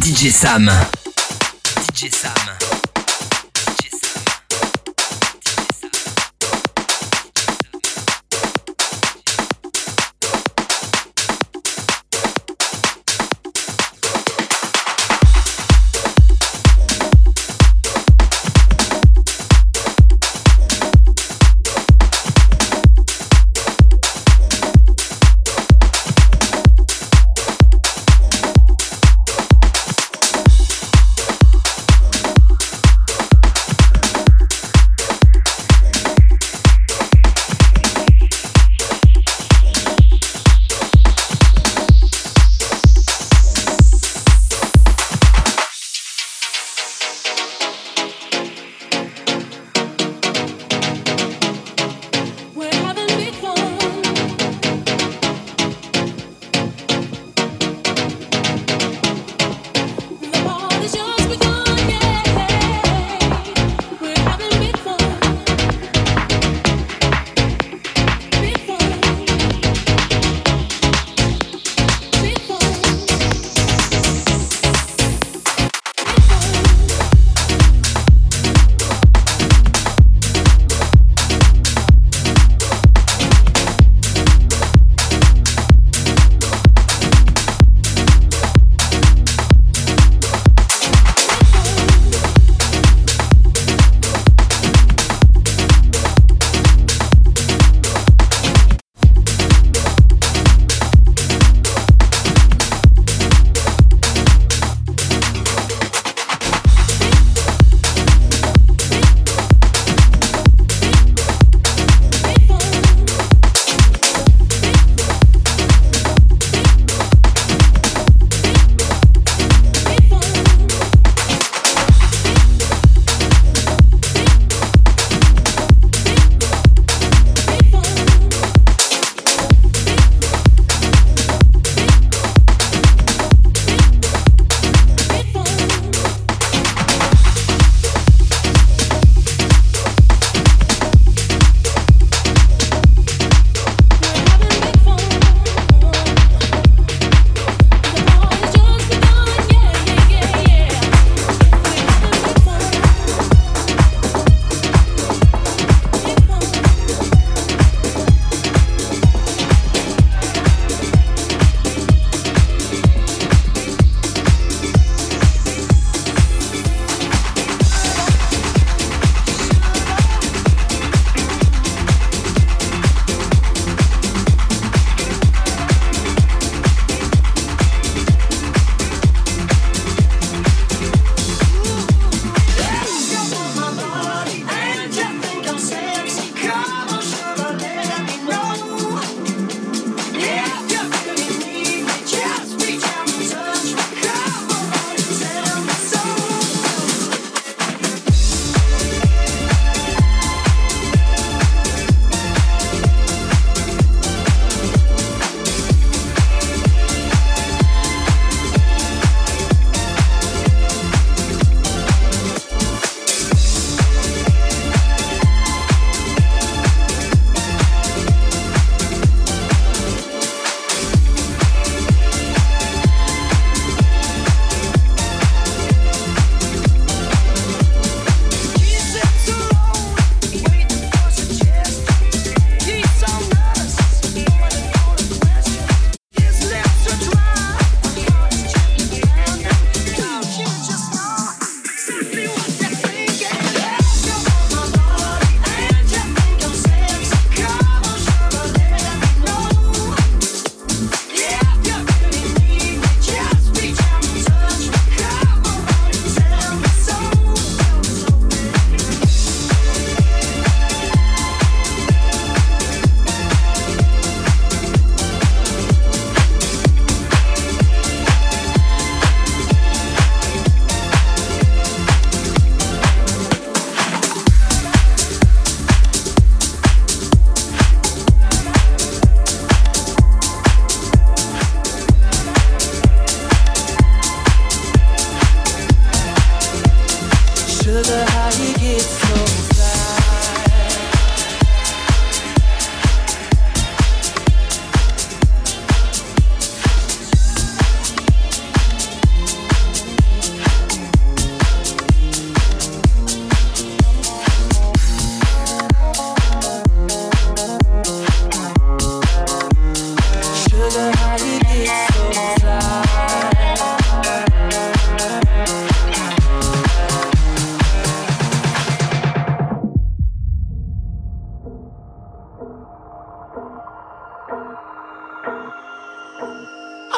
DJ Sam. DJ Sam.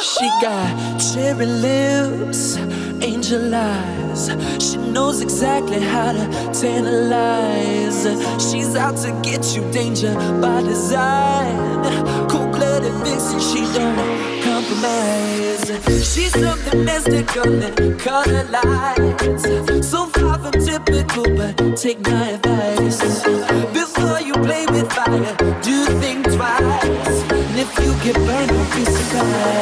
Cherry lips, angel eyes. She knows exactly how to tantalize. She's out to get you, danger by design. Cold blooded vixen, she don't compromise. She's something mystical that color lights. So far from typical, but take my advice. Before you play with fire, do think twice. And if you get burned, don't be surprised.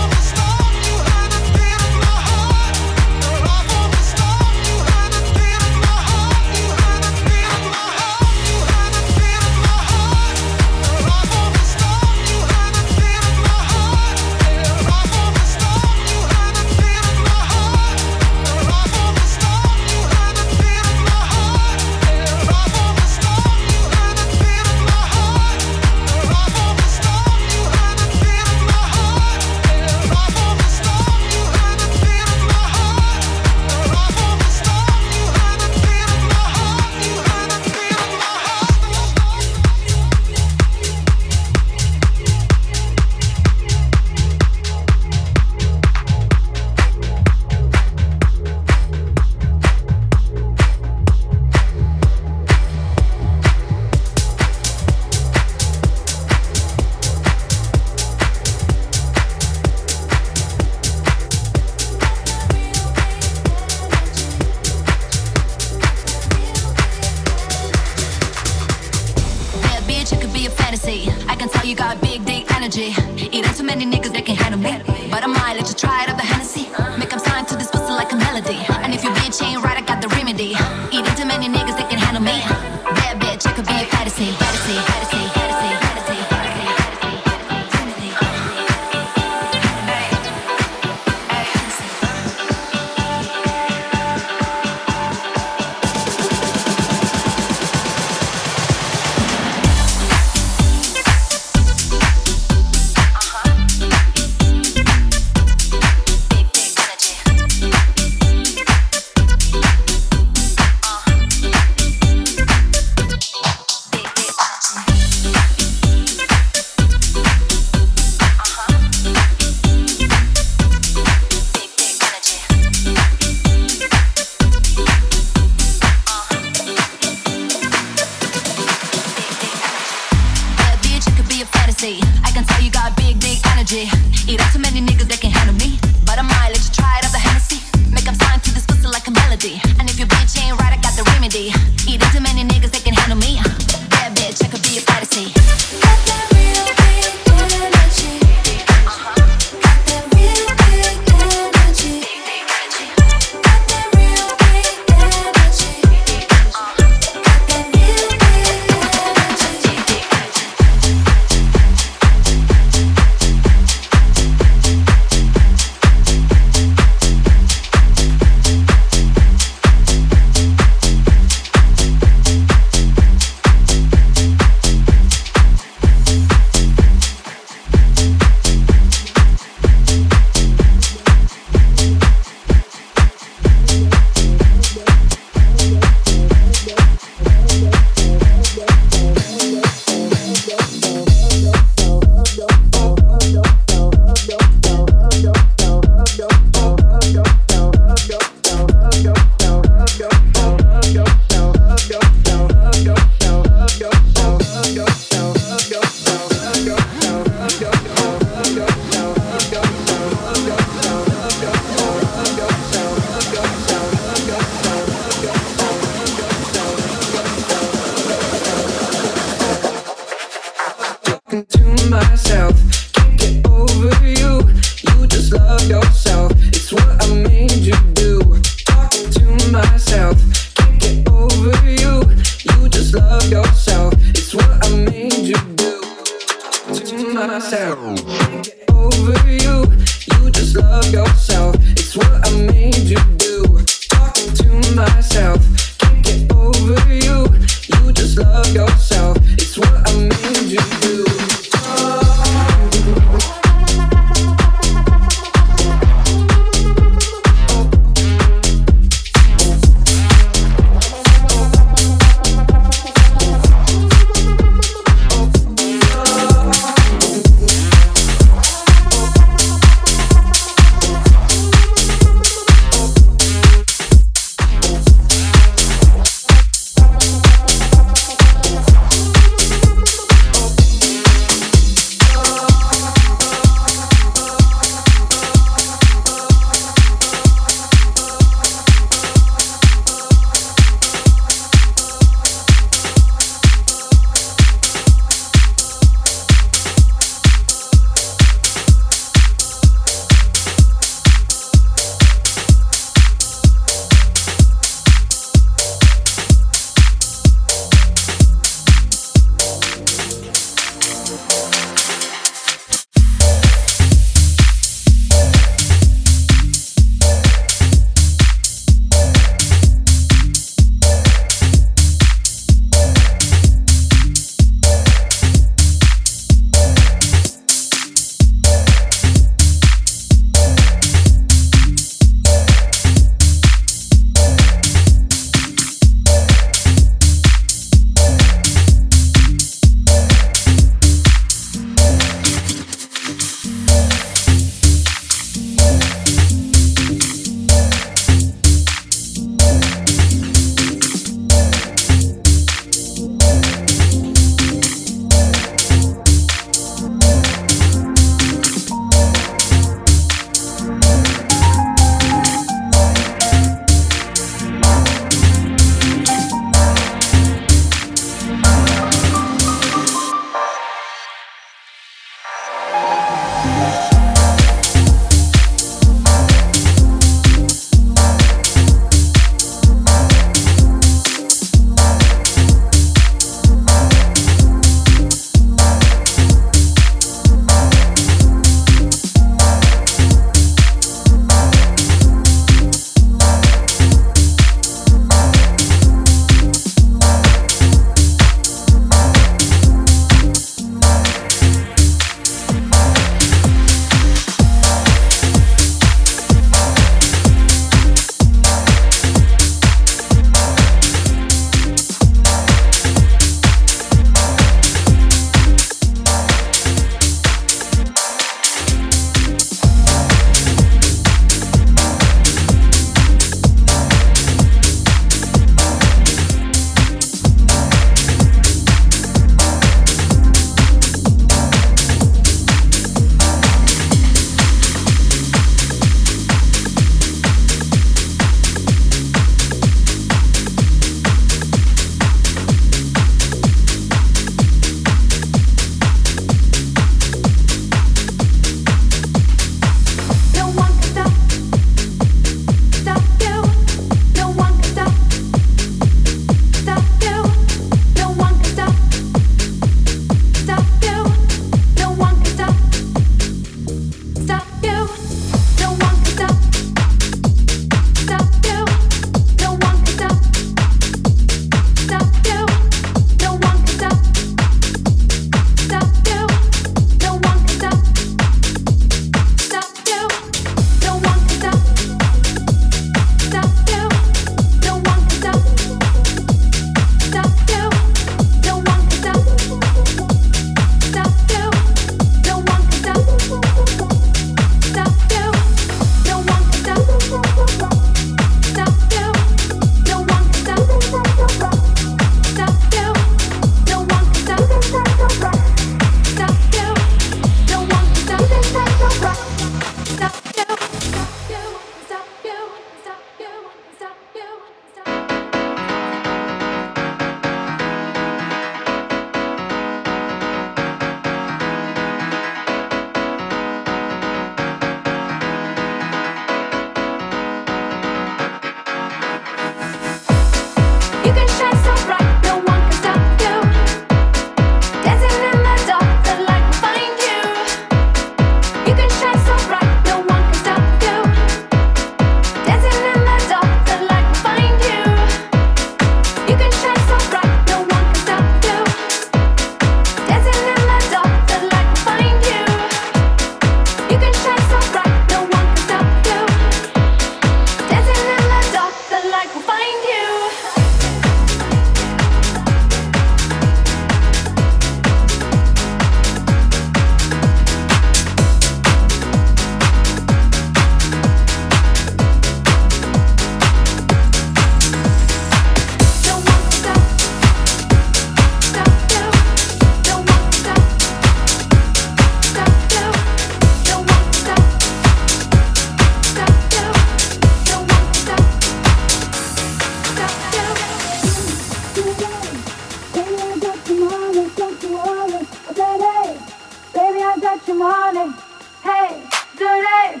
got your money. Hey, dirty.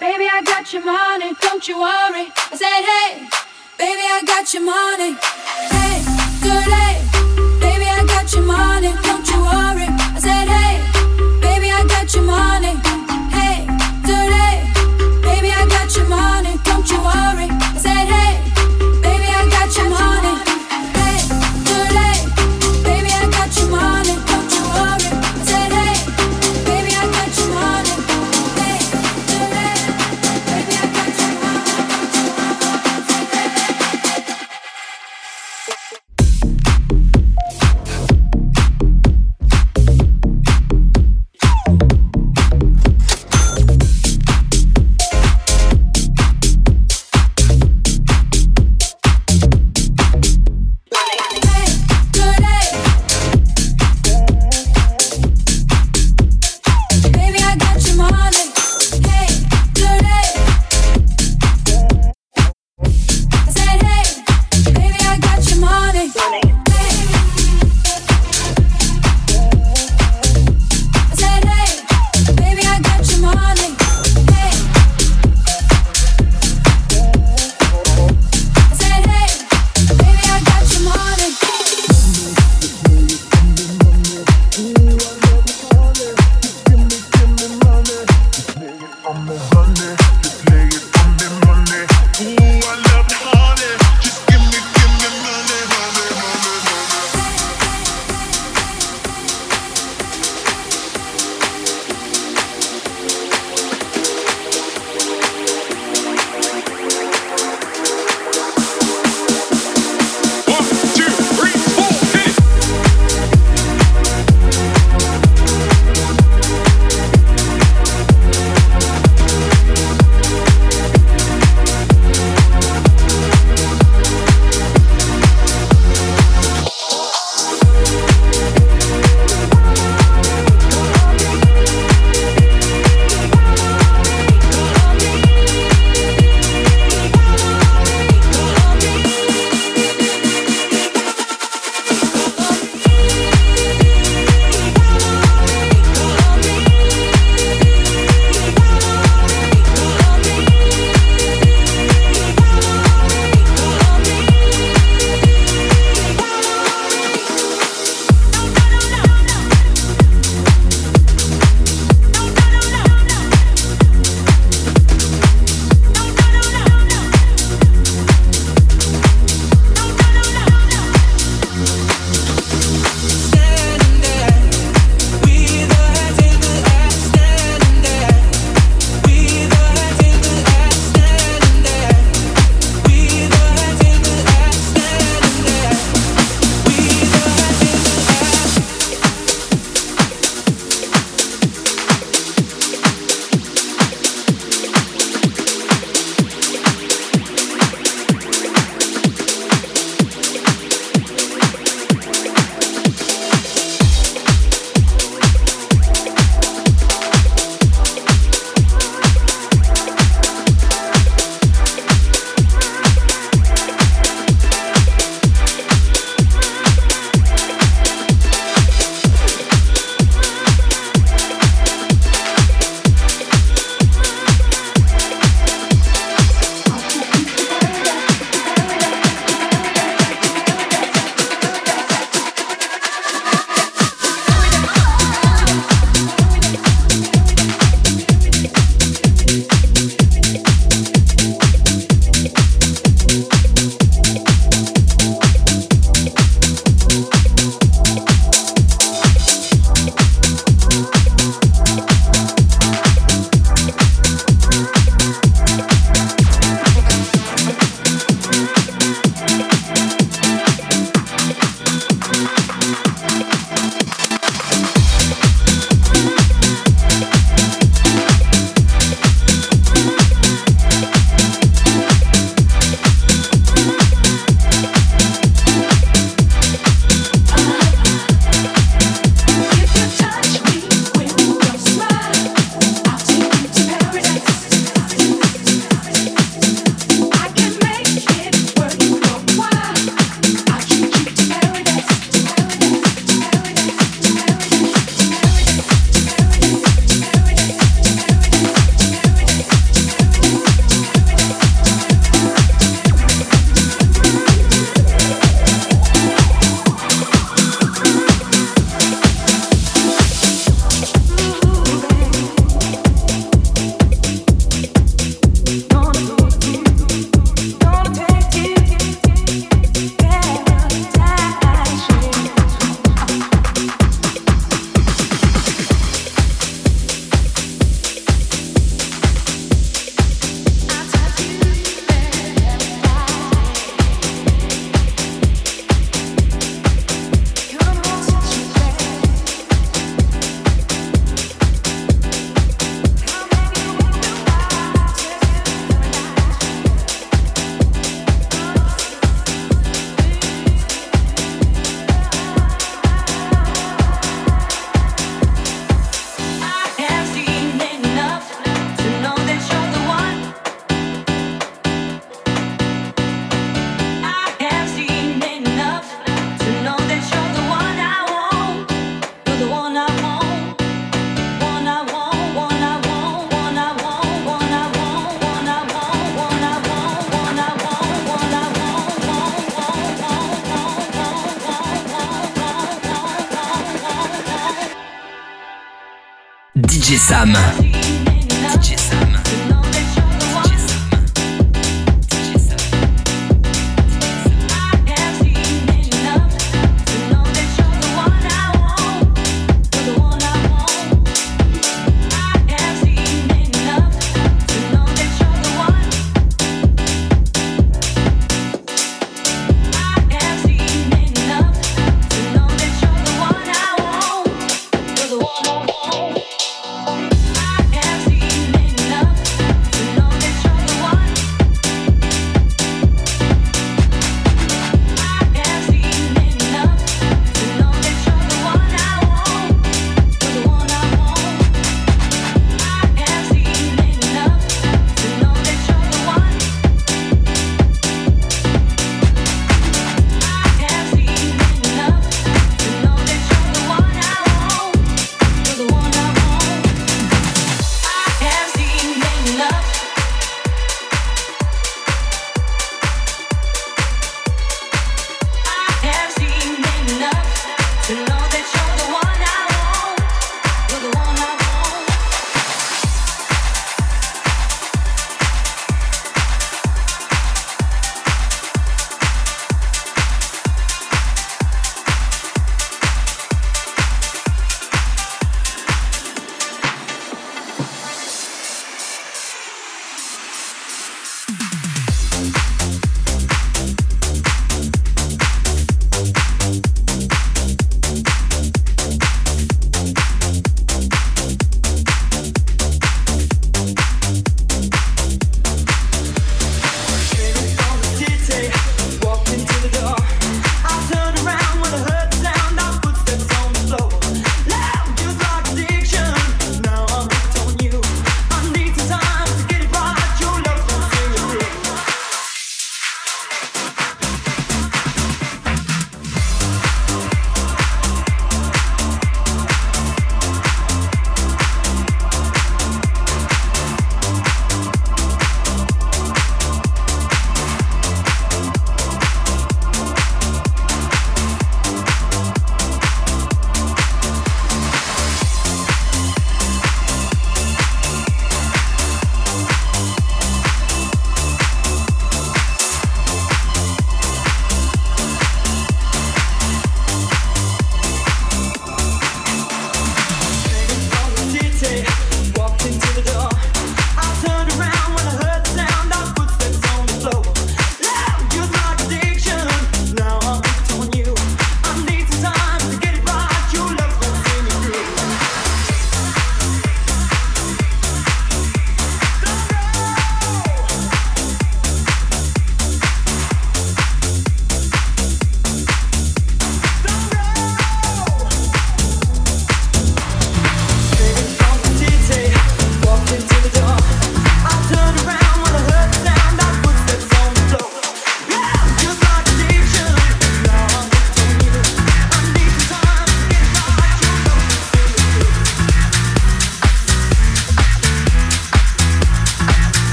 Baby, I got your money. Don't you worry. I said, hey, baby, I got your money. Hey, dirty. Baby, I got your money. Don't you worry.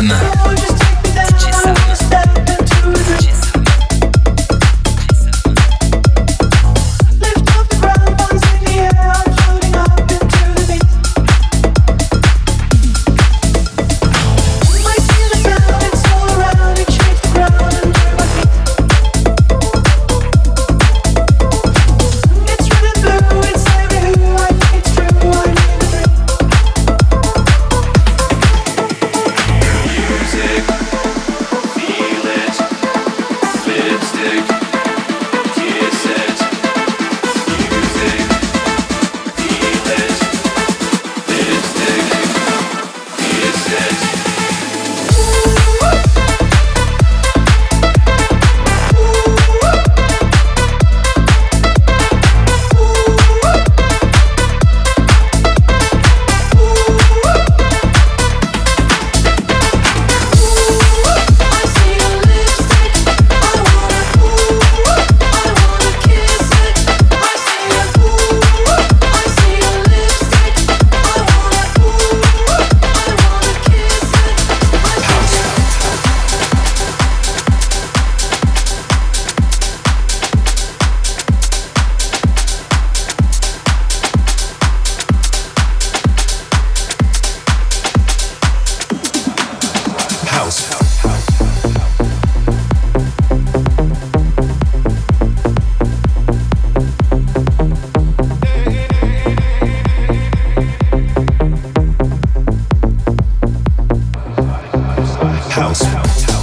Дан. house. house.